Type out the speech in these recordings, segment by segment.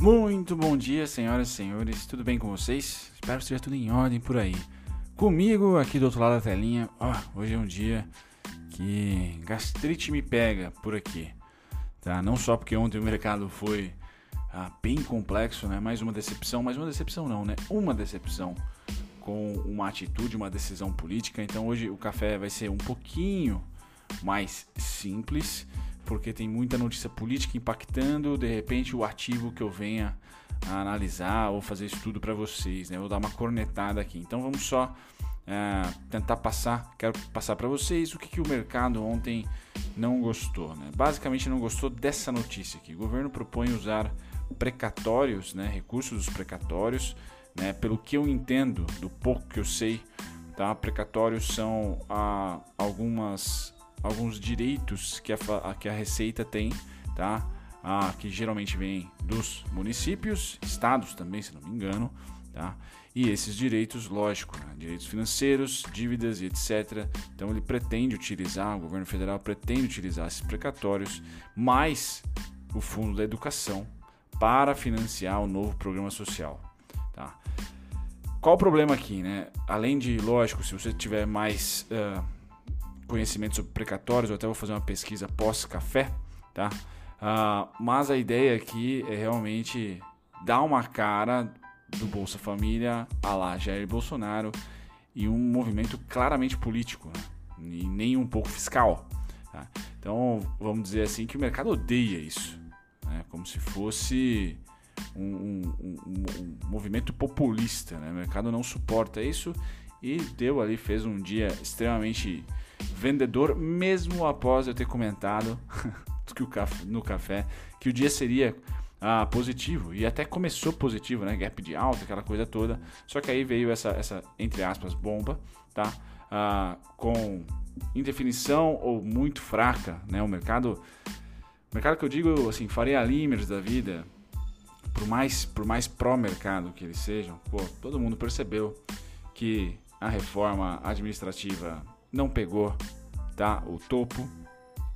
Muito bom dia, senhoras e senhores. Tudo bem com vocês? Espero que esteja tudo em ordem por aí. Comigo, aqui do outro lado da telinha, ó, hoje é um dia que gastrite me pega por aqui. Tá? Não só porque ontem o mercado foi ah, bem complexo, né? Mais uma decepção, mais uma decepção não, né? Uma decepção com uma atitude, uma decisão política. Então hoje o café vai ser um pouquinho mais simples porque tem muita notícia política impactando, de repente, o ativo que eu venha a analisar ou fazer estudo para vocês, né? Vou dar uma cornetada aqui. Então vamos só é, tentar passar, quero passar para vocês o que, que o mercado ontem não gostou, né? Basicamente não gostou dessa notícia aqui. O governo propõe usar precatórios, né? Recursos dos precatórios, né? Pelo que eu entendo, do pouco que eu sei, tá? Precatórios são ah, algumas alguns direitos que a, que a Receita tem, tá? Ah, que geralmente vem dos municípios, estados também, se não me engano, tá? E esses direitos, lógico, né? direitos financeiros, dívidas e etc. Então ele pretende utilizar, o governo federal pretende utilizar esses precatórios, mais o Fundo da Educação para financiar o novo programa social, tá? Qual o problema aqui, né? Além de, lógico, se você tiver mais uh, conhecimento sobre precatórios, eu até vou fazer uma pesquisa pós-café, tá? Uh, mas a ideia aqui é realmente dar uma cara do Bolsa Família a lá Jair Bolsonaro e um movimento claramente político, né? e nem um pouco fiscal. Tá? Então, vamos dizer assim que o mercado odeia isso, né? como se fosse um, um, um, um movimento populista. Né? O mercado não suporta isso e deu ali, fez um dia extremamente vendedor, mesmo após eu ter comentado que o café, no café que o dia seria ah, positivo e até começou positivo, né? Gap de alta, aquela coisa toda. Só que aí veio essa, essa entre aspas, bomba, tá? Ah, com indefinição ou muito fraca, né? O mercado, mercado que eu digo assim, Faria Limers da vida, por mais por mais pró mercado que eles sejam, pô, todo mundo percebeu que a reforma administrativa não pegou tá, o topo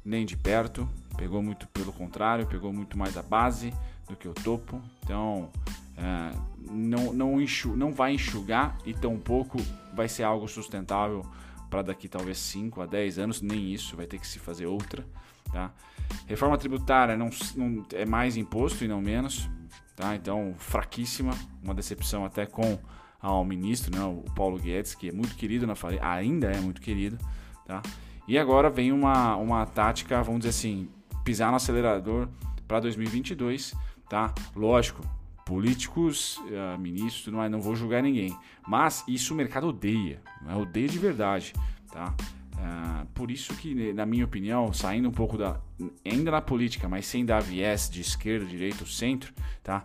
nem de perto, pegou muito pelo contrário, pegou muito mais a base do que o topo. Então é, não, não, enxu, não vai enxugar e tampouco vai ser algo sustentável para daqui talvez 5 a 10 anos, nem isso, vai ter que se fazer outra. Tá? Reforma tributária não, não é mais imposto e não menos. Tá? Então, fraquíssima, uma decepção até com ao ministro, né, o Paulo Guedes, que é muito querido na Faria, ainda é muito querido, tá? E agora vem uma, uma tática, vamos dizer assim, pisar no acelerador para 2022, tá? Lógico, políticos, uh, ministros, não, não vou julgar ninguém, mas isso o mercado odeia, né? odeia de verdade, tá? Uh, por isso que, na minha opinião, saindo um pouco da. ainda na política, mas sem dar viés de esquerda, direita centro, tá?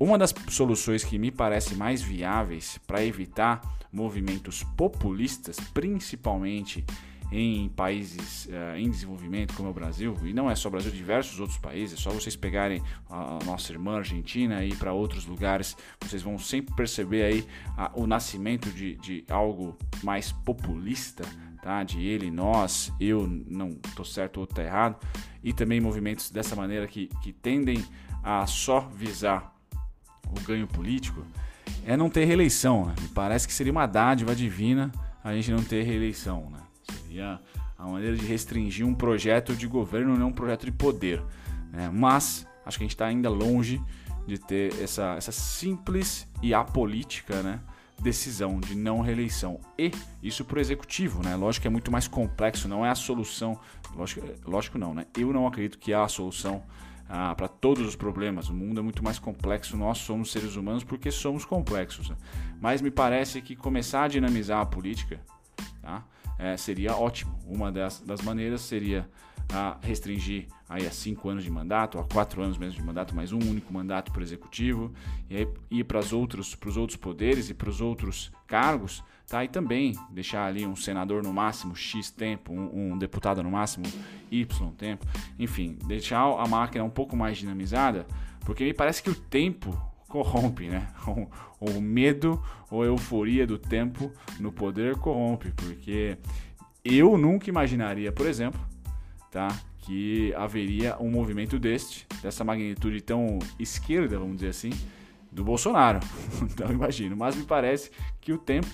Uma das soluções que me parece mais viáveis para evitar movimentos populistas, principalmente em países uh, em desenvolvimento como o Brasil, e não é só o Brasil, diversos outros países, é só vocês pegarem a nossa irmã Argentina e ir para outros lugares, vocês vão sempre perceber aí uh, o nascimento de, de algo mais populista, tá? de ele, nós, eu não estou certo ou estou errado, e também movimentos dessa maneira que, que tendem a só visar o ganho político é não ter reeleição. Né? Me parece que seria uma dádiva divina a gente não ter reeleição. Né? Seria a maneira de restringir um projeto de governo, não um projeto de poder. Né? Mas acho que a gente está ainda longe de ter essa, essa simples e apolítica né? decisão de não reeleição. E isso para o executivo, né? Lógico que é muito mais complexo, não é a solução. Lógico, lógico não, né? Eu não acredito que é a solução ah, para todos os problemas. O mundo é muito mais complexo, nós somos seres humanos porque somos complexos. Mas me parece que começar a dinamizar a política tá? é, seria ótimo. Uma das, das maneiras seria a restringir aí a cinco anos de mandato, a quatro anos mesmo de mandato, mais um único mandato para o executivo, e aí ir para os outros poderes e para os outros cargos, tá? E também deixar ali um senador no máximo X tempo, um, um deputado no máximo Y tempo, enfim, deixar a máquina um pouco mais dinamizada, porque me parece que o tempo corrompe, né? O, medo ou euforia do tempo no poder corrompe, porque eu nunca imaginaria, por exemplo, tá? que haveria um movimento deste, dessa magnitude tão esquerda, vamos dizer assim, do Bolsonaro. então imagino, mas me parece que o tempo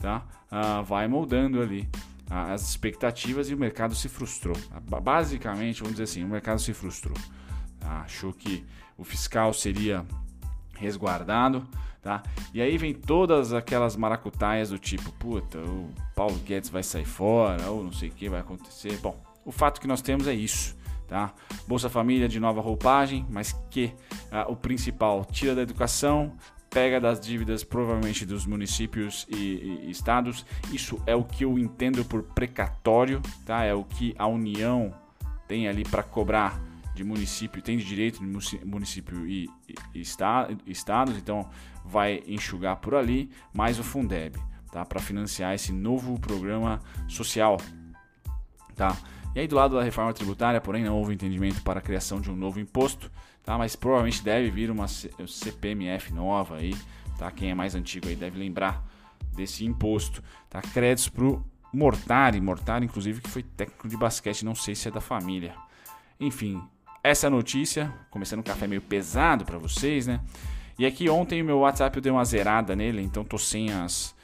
tá, uh, vai moldando ali as expectativas e o mercado se frustrou. Basicamente, vamos dizer assim, o mercado se frustrou. Achou que o fiscal seria resguardado, tá? E aí vem todas aquelas maracutaias do tipo, puta, o Paulo Guedes vai sair fora, ou não sei o que vai acontecer. Bom, o fato que nós temos é isso, tá? Bolsa Família de nova roupagem, mas que ah, o principal tira da educação, pega das dívidas provavelmente dos municípios e, e, estados. Isso é o que eu entendo por precatório, tá? É o que a União tem ali para cobrar de município, tem de direito de município e, e, e estados, então vai enxugar por ali, mais o Fundeb, tá? Para financiar esse novo programa social, tá? E aí do lado da reforma tributária, porém, não houve entendimento para a criação de um novo imposto, tá? Mas provavelmente deve vir uma CPMF nova aí, tá? Quem é mais antigo aí deve lembrar desse imposto, tá? Créditos para o Mortari, Mortari inclusive que foi técnico de basquete, não sei se é da família. Enfim, essa é notícia, começando um café meio pesado para vocês, né? E aqui ontem o meu WhatsApp eu dei uma zerada nele, então tô sem as,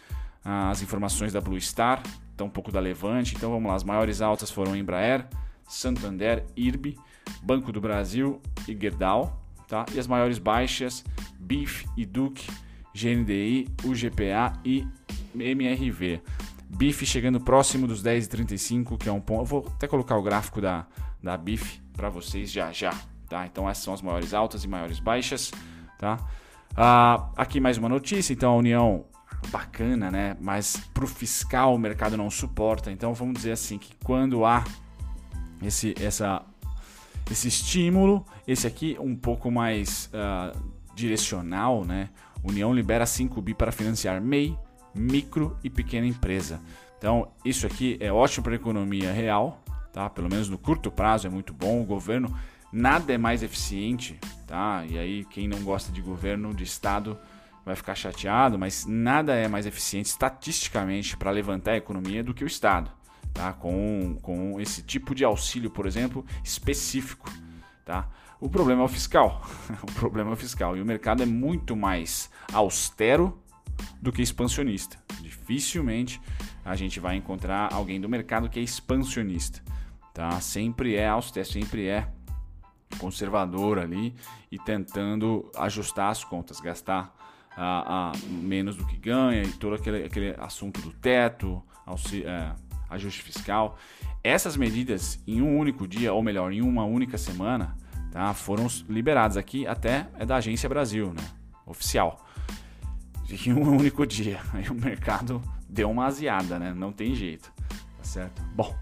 as informações da Blue Star, então um pouco da Levante. Então vamos lá, as maiores altas foram Embraer, Santander, IRB, Banco do Brasil e Gerdau, tá? E as maiores baixas, BIF e Duke, GNDI, UGPA e MRV. BIF chegando próximo dos 10,35, que é um ponto. Eu vou até colocar o gráfico da, da BIF para vocês já já, tá? Então essas são as maiores altas e maiores baixas, tá? Ah, aqui mais uma notícia, então a União bacana, né? Mas para o fiscal o mercado não suporta. Então vamos dizer assim que quando há esse, essa, esse estímulo, esse aqui um pouco mais uh, direcional, né? União libera 5 bi para financiar MEI, micro e pequena empresa. Então isso aqui é ótimo para a economia real, tá? Pelo menos no curto prazo é muito bom. O governo nada é mais eficiente, tá? E aí quem não gosta de governo, de estado vai ficar chateado, mas nada é mais eficiente estatisticamente para levantar a economia do que o Estado, tá? com, com esse tipo de auxílio, por exemplo, específico. Tá? O problema é o fiscal. o problema é o fiscal. E o mercado é muito mais austero do que expansionista. Dificilmente a gente vai encontrar alguém do mercado que é expansionista. Tá? Sempre é austero, sempre é conservador ali e tentando ajustar as contas, gastar a, a menos do que ganha e todo aquele, aquele assunto do teto, auxílio, é, ajuste fiscal. Essas medidas em um único dia, ou melhor, em uma única semana, tá, foram liberadas aqui até é da Agência Brasil, né, oficial. Em um único dia. Aí o mercado deu uma aziada, né? Não tem jeito. Tá certo? Bom,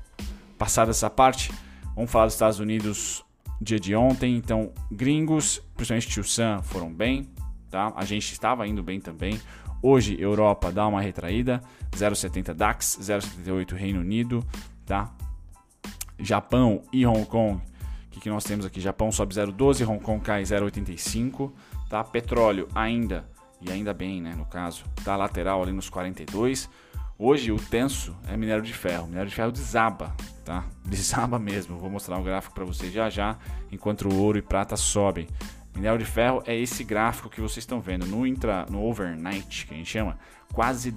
passada essa parte, vamos falar dos Estados Unidos dia de ontem. Então, gringos, principalmente Tio Sam, foram bem tá? A gente estava indo bem também. Hoje, Europa dá uma retraída, 0,70 DAX, 0,78 Reino Unido, tá? Japão e Hong Kong, o que, que nós temos aqui? Japão sobe 0,12, Hong Kong cai 0,85, tá? Petróleo ainda, e ainda bem, né, no caso, tá lateral ali nos 42. Hoje o tenso é minério de ferro, minério de ferro desaba, tá? Desaba mesmo. Vou mostrar um gráfico para vocês já já, enquanto o ouro e prata sobem. Minério de ferro é esse gráfico que vocês estão vendo no intra, no overnight, que a gente chama, quase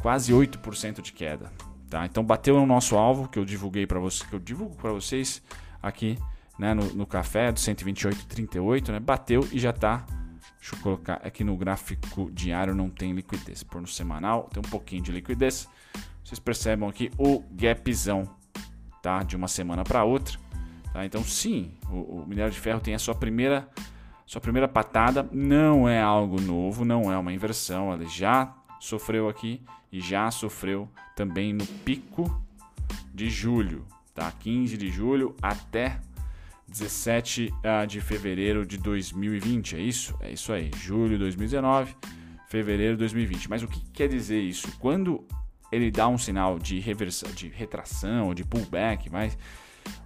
quase 8% de queda, tá? Então bateu no nosso alvo que eu divulguei para vocês, que eu divulgo para vocês aqui, né, no, no café do 128,38, né? Bateu e já tá Deixa eu colocar aqui no gráfico diário não tem liquidez, por no semanal tem um pouquinho de liquidez. Vocês percebam aqui o gapzão, tá? De uma semana para outra. Tá? Então, sim, o, o minério de ferro tem a sua primeira sua primeira patada não é algo novo, não é uma inversão, ela já sofreu aqui e já sofreu também no pico de julho, tá? 15 de julho até 17 ah, de fevereiro de 2020, é isso? É isso aí, julho de 2019, fevereiro de 2020. Mas o que quer dizer isso? Quando ele dá um sinal de reversão, de retração, de pullback, mas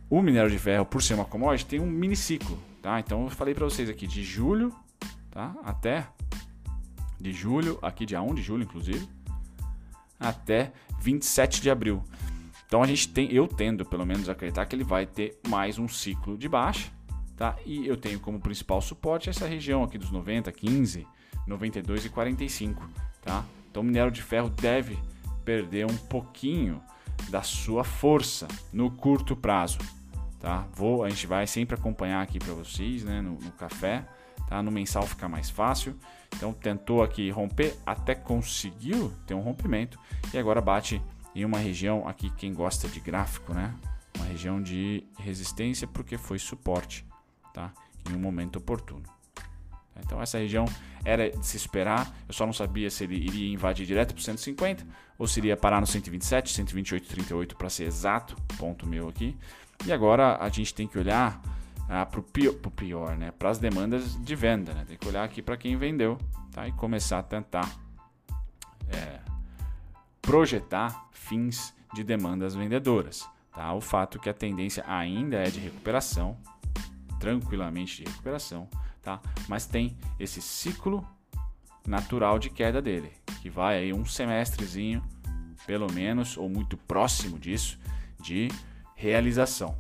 o minério de ferro, por ser uma commodity, tem um miniciclo. Tá? Então eu falei para vocês aqui de julho tá? até de julho, aqui dia 1 de julho inclusive, até 27 de abril. Então a gente tem, eu tendo pelo menos acreditar que ele vai ter mais um ciclo de baixa, tá? E eu tenho como principal suporte essa região aqui dos 90, 15, 92 e 45, tá? Então o minério de ferro deve perder um pouquinho da sua força no curto prazo, tá? Vou, a gente vai sempre acompanhar aqui para vocês, né, no, no café, tá? No mensal fica mais fácil. Então tentou aqui romper, até conseguiu ter um rompimento e agora bate em uma região aqui quem gosta de gráfico, né? Uma região de resistência porque foi suporte, tá? Em um momento oportuno. Então essa região era de se esperar, eu só não sabia se ele iria invadir direto para o 150 ou se iria parar no 127, 128,38 para ser exato, ponto meu aqui. E agora a gente tem que olhar ah, para o pior, pior, né? Para as demandas de venda, né? Tem que olhar aqui para quem vendeu, tá? E começar a tentar é, projetar fins de demandas vendedoras, tá? O fato que a tendência ainda é de recuperação, tranquilamente de recuperação, tá? Mas tem esse ciclo natural de queda dele, que vai aí um semestrezinho, pelo menos, ou muito próximo disso, de realização,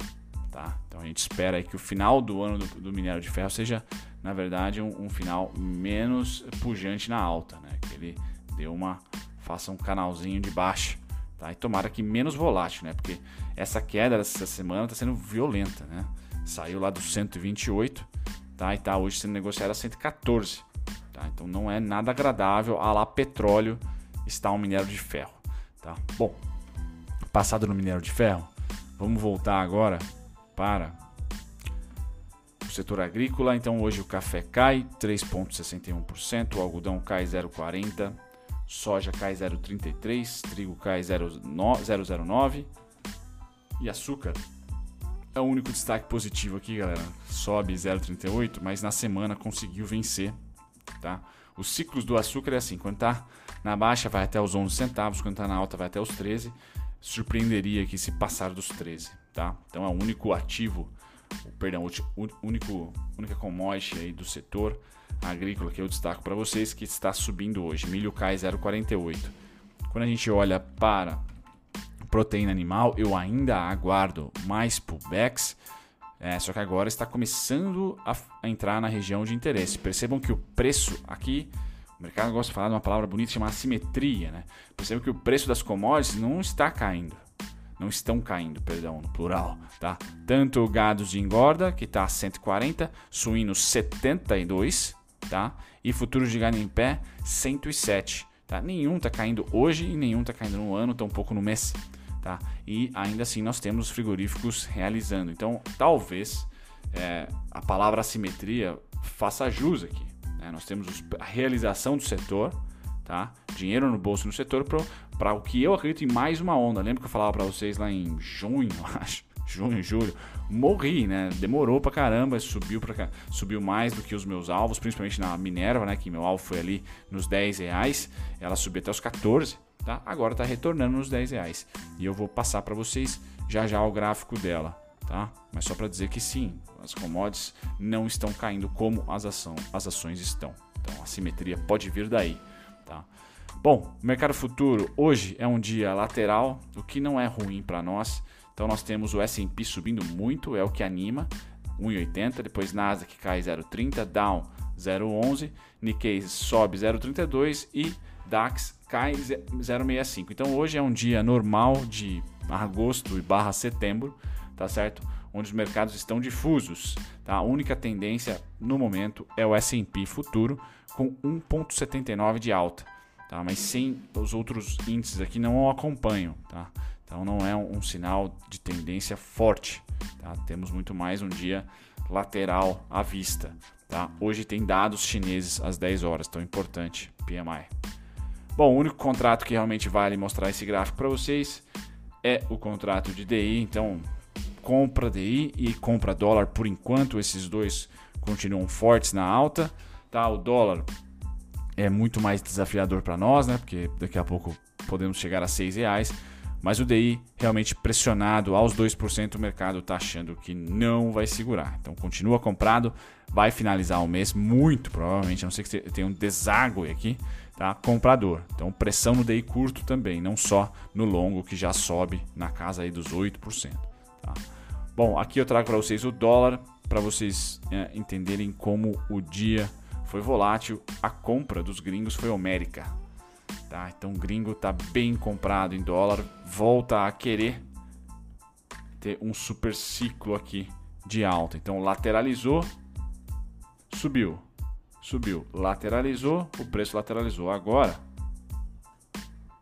tá? Então a gente espera aí que o final do ano do, do minério de ferro seja, na verdade, um, um, final menos pujante na alta, né? Que ele deu uma faça um canalzinho de baixa, tá? E tomara que menos volátil, né? Porque essa queda dessa semana está sendo violenta, né? Saiu lá do 128 tá? E tá hoje sendo negociado a 114, tá? Então não é nada agradável a lá petróleo está um minério de ferro, tá? Bom, passado no minério de ferro, vamos voltar agora para o setor agrícola. Então hoje o café cai 3,61%, o algodão cai 0,40%, soja cai 0,33%, trigo cai 0,09% e açúcar é o único destaque positivo aqui, galera. Sobe 0,38, mas na semana conseguiu vencer, tá? Os ciclos do açúcar é assim, quando tá na baixa vai até os 11 centavos, quando tá na alta vai até os 13. Surpreenderia que se passar dos 13, tá? Então é o único ativo, perdão, o único única commodity aí do setor agrícola que eu destaco para vocês que está subindo hoje. Milho cai 0,48. Quando a gente olha para proteína animal, eu ainda aguardo mais pullbacks, é, só que agora está começando a, entrar na região de interesse. Percebam que o preço aqui, o mercado gosta de falar de uma palavra bonita chamada simetria, né? Percebam que o preço das commodities não está caindo. Não estão caindo, perdão, no plural, tá? Tanto gados de engorda, que está a 140, suínos 72, tá? E futuros de gado em pé, 107. Tá? Nenhum está caindo hoje e nenhum está caindo no ano, tampouco no mês tá? E ainda assim nós temos frigoríficos realizando. Então, talvez é, a palavra assimetria faça jus aqui. Né? Nós temos a realização do setor, tá? Dinheiro no bolso no setor para o que eu acredito em mais uma onda. Lembra que eu falava para vocês lá em junho, acho, junho, julho, morri, né? Demorou pra caramba, subiu para subiu mais do que os meus alvos, principalmente na Minerva, né? Que meu alvo foi ali nos 10 reais, ela subiu até os 14 tá? Agora está retornando nos 10 reais. E eu vou passar para vocês já já o gráfico dela, tá? Mas só para dizer que sim, as commodities não estão caindo como as, ação, as ações estão. Então a simetria pode vir daí, tá? Bom, o mercado futuro hoje é um dia lateral, o que não é ruim para nós. Então nós temos o S&P subindo muito, é o que anima, 1,80, depois Nasdaq cai 0,30, Dow 0,11, Nikkei sobe 0,32 e DAX cai 0,65. Então hoje é um dia normal de agosto e barra setembro, tá certo? Onde os mercados estão difusos. Tá? A única tendência no momento é o S&P futuro com 1,79 de alta, tá? Mas sem os outros índices aqui não acompanham, tá? Então não é um, um sinal de tendência forte, tá? Temos muito mais um dia lateral à vista, tá? Hoje tem dados chineses às 10 horas, tão importante, PMI. Bom, o único contrato que realmente vale mostrar esse gráfico para vocês é o contrato de DI. Então, compra DI e compra dólar por enquanto, esses dois continuam fortes na alta. Tá? O dólar é muito mais desafiador para nós, né? Porque daqui a pouco podemos chegar a seis reais. Mas o DI realmente pressionado aos 2%, o mercado está achando que não vai segurar. Então continua comprado, vai finalizar o mês muito provavelmente, a não ser que tenha um deságue aqui, tá? Comprador. Então pressão no DI curto também, não só no longo que já sobe na casa aí dos 8%, tá? Bom, aqui eu trago para vocês o dólar para vocês é, entenderem como o dia foi volátil. A compra dos gringos foi homérica, Tá? Então o gringo está bem comprado em dólar, volta a querer ter um super ciclo aqui de alta. Então lateralizou, subiu, subiu, lateralizou, o preço lateralizou. Agora,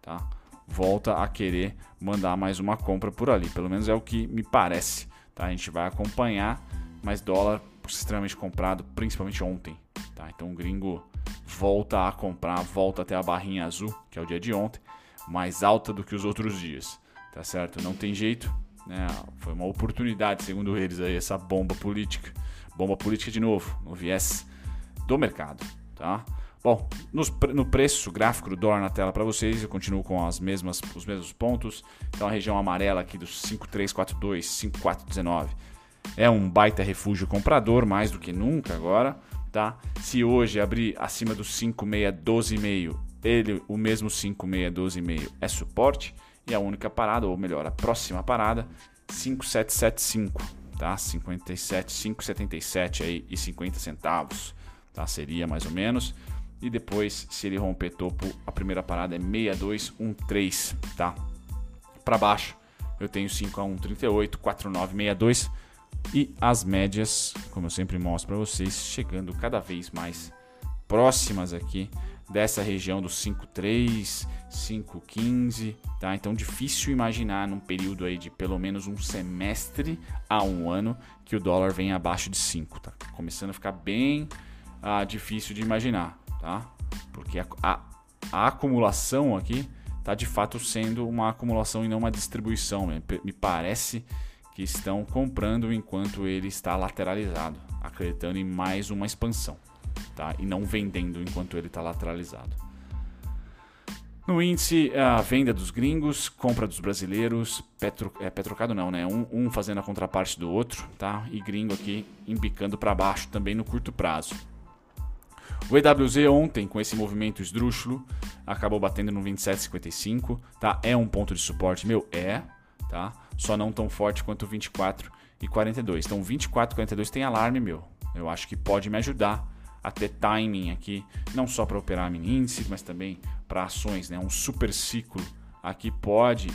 tá? Volta a querer mandar mais uma compra por ali, pelo menos é o que me parece. Tá? A gente vai acompanhar, mas dólar extremamente comprado, principalmente ontem. Tá? Então o gringo volta a comprar, volta até a barrinha azul, que é o dia de ontem, mais alta do que os outros dias, tá certo? Não tem jeito, né? Foi uma oportunidade, segundo eles, aí, essa bomba política. Bomba política de novo, no viés do mercado, tá? Bom, no preço gráfico do dólar na tela para vocês, eu continuo com as mesmas, os mesmos pontos. Então a região amarela aqui dos 5342, 5419 é um baita refúgio comprador, mais do que nunca agora tá? Se hoje abrir acima do 5612,5, ele o mesmo 5612,5 é suporte e a única parada, ou melhor, a próxima parada 5775, tá? 57 577 aí e 50 centavos, tá? Seria mais ou menos. E depois, se ele romper topo, a primeira parada é 6213, tá? Para baixo, eu tenho 5 a 138, 4962 e as médias, como eu sempre mostro para vocês, chegando cada vez mais próximas aqui dessa região dos 5,3, 5,15, tá? Então difícil imaginar num período aí de pelo menos um semestre a um ano que o dólar venha abaixo de 5, tá? Começando a ficar bem ah, difícil de imaginar, tá? Porque a, a, a acumulação aqui tá de fato sendo uma acumulação e não uma distribuição. Me parece que estão comprando enquanto ele está lateralizado, acreditando em mais uma expansão, tá? E não vendendo enquanto ele está lateralizado. No índice, a venda dos gringos, compra dos brasileiros, petro, é, petrocado não, né? Um, um fazendo a contraparte do outro, tá? E gringo aqui embicando para baixo também no curto prazo. O EWZ ontem, com esse movimento esdrúxulo, acabou batendo no 27,55, tá? É um ponto de suporte, meu? É, tá? Só não tão forte quanto o 24 e 42. Então, 24 e 42 tem alarme, meu. Eu acho que pode me ajudar a ter timing aqui, não só para operar mini índice, mas também para ações, né? Um super ciclo aqui pode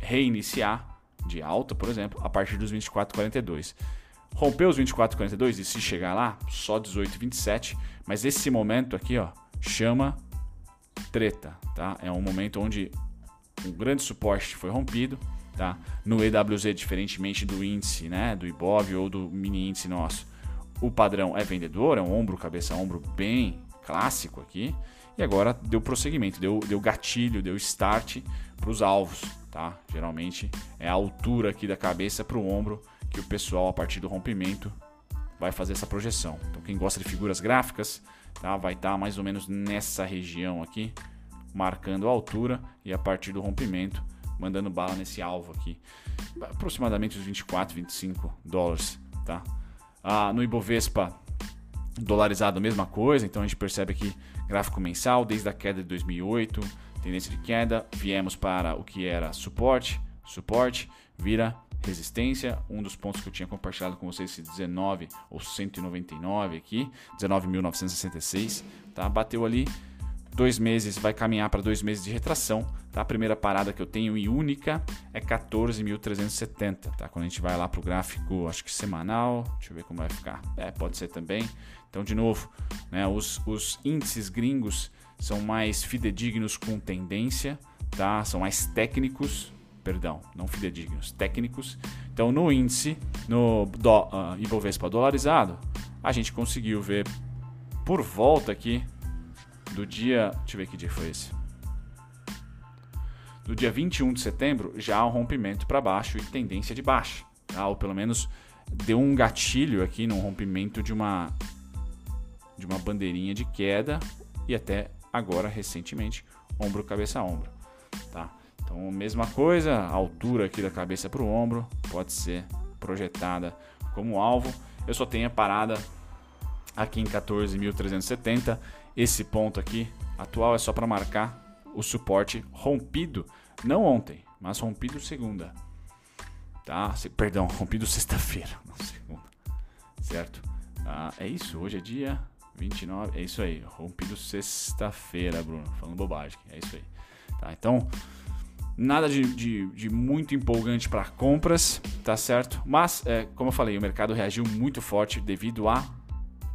reiniciar de alta, por exemplo, a partir dos 24 e 42. Rompeu os 24 e 42 se chegar lá, só 18 e 27, mas esse momento aqui, ó, chama treta, tá? É um momento onde um grande suporte foi rompido, Tá? No EWZ, diferentemente do índice, né, do IBOV ou do mini índice nosso, o padrão é vendedor, é um ombro, cabeça, ombro bem clássico aqui. E agora deu prosseguimento, deu, deu gatilho, deu start para os alvos. Tá? Geralmente é a altura aqui da cabeça para o ombro que o pessoal, a partir do rompimento, vai fazer essa projeção. Então, quem gosta de figuras gráficas, tá? vai estar tá mais ou menos nessa região aqui, marcando a altura e a partir do rompimento mandando bala nesse alvo aqui. Aproximadamente os 24, 25 dólares, tá? Ah, no Ibovespa, dolarizado a mesma coisa, então a gente percebe aqui gráfico mensal desde a queda de 2008, tendência de queda, viemos para o que era suporte, suporte, vira resistência, um dos pontos que eu tinha compartilhado com vocês, esse 19 ou 199 aqui, 19.966, tá? Bateu ali, dois meses, vai caminhar para dois meses de retração. Tá? A primeira parada que eu tenho e única é 14.370. Tá? Quando a gente vai lá para o gráfico, acho que semanal, deixa eu ver como vai ficar. É, pode ser também. Então, de novo, né, os, os índices gringos são mais fidedignos com tendência, tá? são mais técnicos, perdão, não fidedignos, técnicos. Então, no índice, no do, uh, Ibovespa dolarizado, a gente conseguiu ver por volta aqui do dia. Deixa eu ver que dia foi esse. Do dia 21 de setembro, já um rompimento para baixo e tendência de baixa. Tá? Ou pelo menos deu um gatilho aqui no rompimento de uma, de uma bandeirinha de queda e até agora, recentemente, ombro, cabeça, ombro. Tá? Então, mesma coisa, a altura aqui da cabeça para o ombro pode ser projetada como alvo. Eu só tenho a parada aqui em 14.370. Esse ponto aqui atual é só para marcar o suporte rompido, não ontem, mas rompido segunda. Tá? Perdão, rompido sexta-feira, não segunda. Certo? Ah, é isso, hoje é dia 29, é isso aí, rompido sexta-feira, Bruno, falando bobagem, é isso aí. Tá? Então, nada de, de, de muito empolgante para compras, tá certo? Mas, é, como eu falei, o mercado reagiu muito forte devido à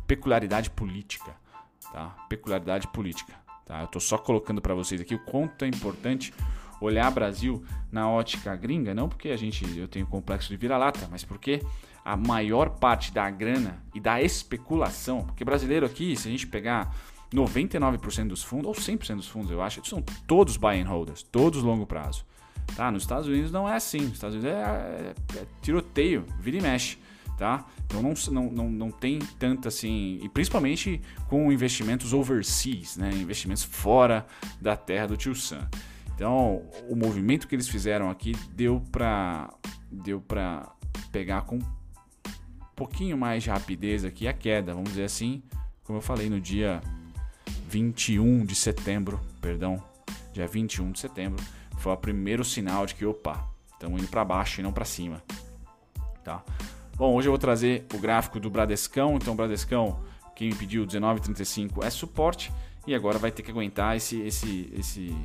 peculiaridade política, tá? Peculiaridade política, tá? Eu tô só colocando para vocês aqui o quanto é importante olhar Brasil na ótica gringa, não porque a gente eu tenho complexo de vira-lata, mas porque a maior parte da grana e da especulação, porque brasileiro aqui, se a gente pegar 99% dos fundos, ou 100% dos fundos, eu acho, são todos buy and holders, todos longo prazo. Tá? Nos Estados Unidos não é assim. Nos Estados Unidos é, é, é tiroteio, vira e mexe. Tá? Então não, não, não, tem tanto assim, e principalmente com investimentos overseas, né? investimentos fora da terra do tio Sam. Então o movimento que eles fizeram aqui deu para deu pegar com um pouquinho mais de rapidez aqui a queda, vamos dizer assim, como eu falei no dia 21 de setembro, perdão, dia 21 de setembro, foi o primeiro sinal de que, opa, estamos indo para baixo e não para cima. Tá? Bom, hoje eu vou trazer o gráfico do Bradescão. Então, Bradescão, quem me pediu 19,35 é suporte e agora vai ter que aguentar esse, esse, esse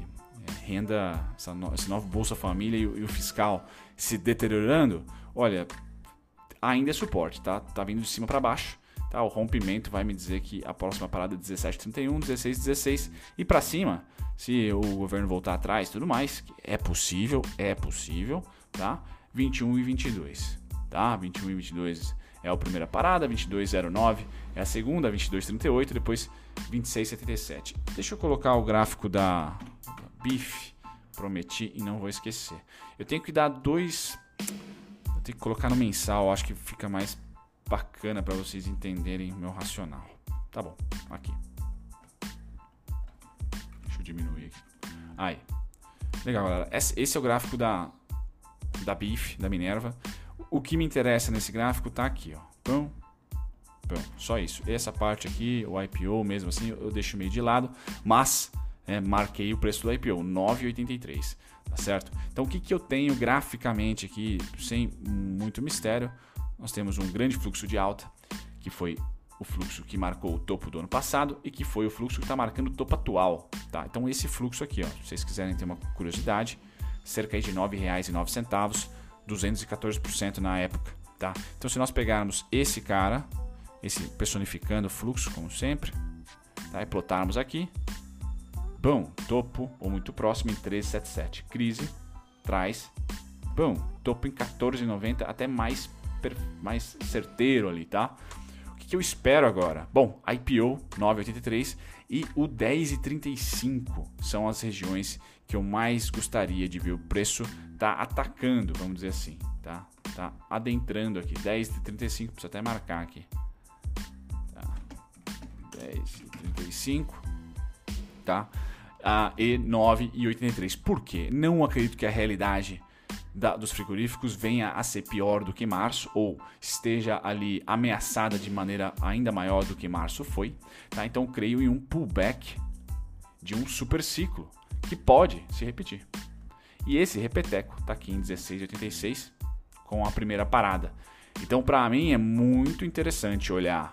é, renda, essa no, esse novo Bolsa Família e, e, o fiscal se deteriorando. Olha, ainda é suporte, tá? Tá vindo de cima para baixo. Tá? O rompimento vai me dizer que a próxima parada é 17,31, 16,16 e para cima, se o governo voltar atrás tudo mais, é possível, é possível, tá? 21 e 22, tá? 21 e 22 é a primeira parada, 22,09 é a segunda, 22,38, depois 26,77. Deixa eu colocar o gráfico da, da BIF, prometi e não vou esquecer. Eu tenho que dar dois, eu tenho que colocar no mensal, acho que fica mais bacana para vocês entenderem meu racional. Tá bom, aqui. Deixa eu diminuir aqui. Aí. Legal, galera. Esse é o gráfico da, da BIF, da Minerva. O que me interessa nesse gráfico tá aqui, ó. Pão, pão. Só isso. Essa parte aqui, o IPO mesmo assim, eu deixo meio de lado, mas é, marquei o preço do IPO, 9,83, tá certo? Então o que, que eu tenho graficamente aqui, sem muito mistério, nós temos um grande fluxo de alta, que foi o fluxo que marcou o topo do ano passado e que foi o fluxo que está marcando o topo atual. Tá? Então esse fluxo aqui, ó, se vocês quiserem ter uma curiosidade, cerca de R$ 9,09, 214% na época. Tá? Então se nós pegarmos esse cara, esse personificando o fluxo, como sempre, tá? e plotarmos aqui, bom, topo ou muito próximo em 1377. Crise traz, bom, topo em 14,90 até mais mais certeiro ali, tá? O que, que eu espero agora? Bom, IPO 983 e o 10,35 são as regiões que eu mais gostaria de ver o preço tá atacando, vamos dizer assim, tá? Tá adentrando aqui, 10,35, precisa até marcar aqui. Tá. 10,35, tá? Ah, e 9,83. Por quê? Não acredito que a realidade da, dos frigoríficos venha a ser pior do que março ou esteja ali ameaçada de maneira ainda maior do que março foi. Tá? Então creio em um pullback de um super ciclo que pode se repetir. E esse repeteco está aqui em 16,86 com a primeira parada. Então para mim é muito interessante olhar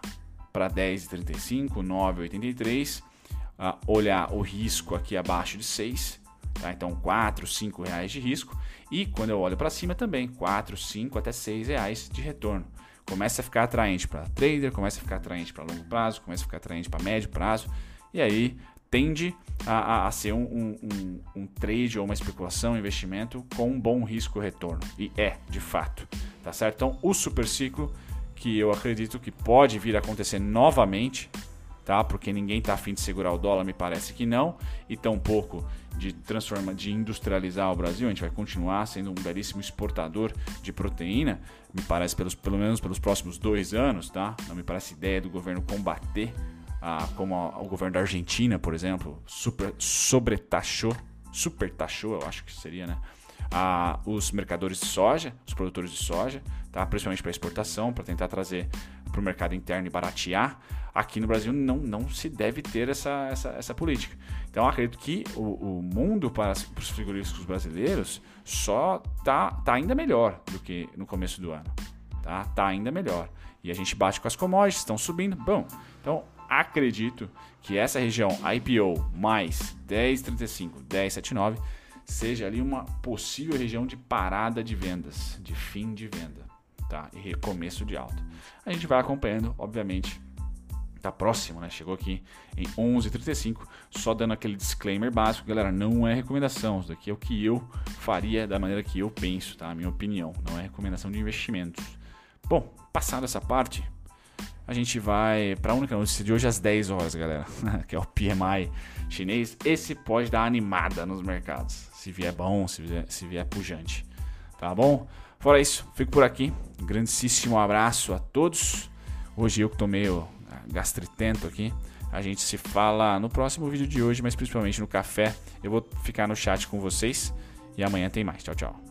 para 10,35, 9,83, uh, olhar o risco aqui abaixo de 6 Tá? Então, 4, 5 reais de risco. E quando eu olho para cima também, 4, 5 até 6 reais de retorno. Começa a ficar atraente para trader, começa a ficar atraente para longo prazo, começa a ficar atraente para médio prazo. E aí tende a, a, a ser um, um, um, trade ou uma especulação, um investimento com um bom risco-retorno. E é, de fato. Tá certo? Então, o super ciclo, que eu acredito que pode vir a acontecer novamente, tá? Porque ninguém está afim de segurar o dólar, me parece que não, e tampouco de transformar, de industrializar o Brasil. A gente vai continuar sendo um belíssimo exportador de proteína, me parece pelos, pelo menos pelos próximos dois anos, tá? Não me parece ideia do governo combater, ah, como a, o governo da Argentina, por exemplo, super sobretaxou super taxou, eu acho que seria, né? A, os mercadores de soja, os produtores de soja, tá? principalmente para exportação, para tentar trazer para o mercado interno e baratear. Aqui no Brasil não, não se deve ter essa, essa, essa política. Então acredito que o, o mundo para, para os frigoríficos brasileiros só tá, tá ainda melhor do que no começo do ano. Tá, tá ainda melhor. E a gente bate com as commodities, estão subindo. Bom, então acredito que essa região IPO mais 10,35, 10,79 seja ali uma possível região de parada de vendas, de fim de venda, tá? E recomeço de alta. A gente vai acompanhando, obviamente, tá próximo, né? Chegou aqui em 11:35, só dando aquele disclaimer básico, galera, não é recomendação, isso daqui é o que eu faria da maneira que eu penso, tá? A minha opinião, não é recomendação de investimentos. Bom, passada essa parte, a gente vai para a única notícia de hoje às 10 horas, galera, que é o PMI chinês. Esse pode dar animada nos mercados, se vier bom, se vier, se vier pujante, tá bom? Fora isso, fico por aqui. Um grandíssimo abraço a todos. Hoje eu que ah, gastritento aqui. A gente se fala no próximo vídeo de hoje, mas principalmente no café. Eu vou ficar no chat com vocês e amanhã tem mais. Tchau, tchau.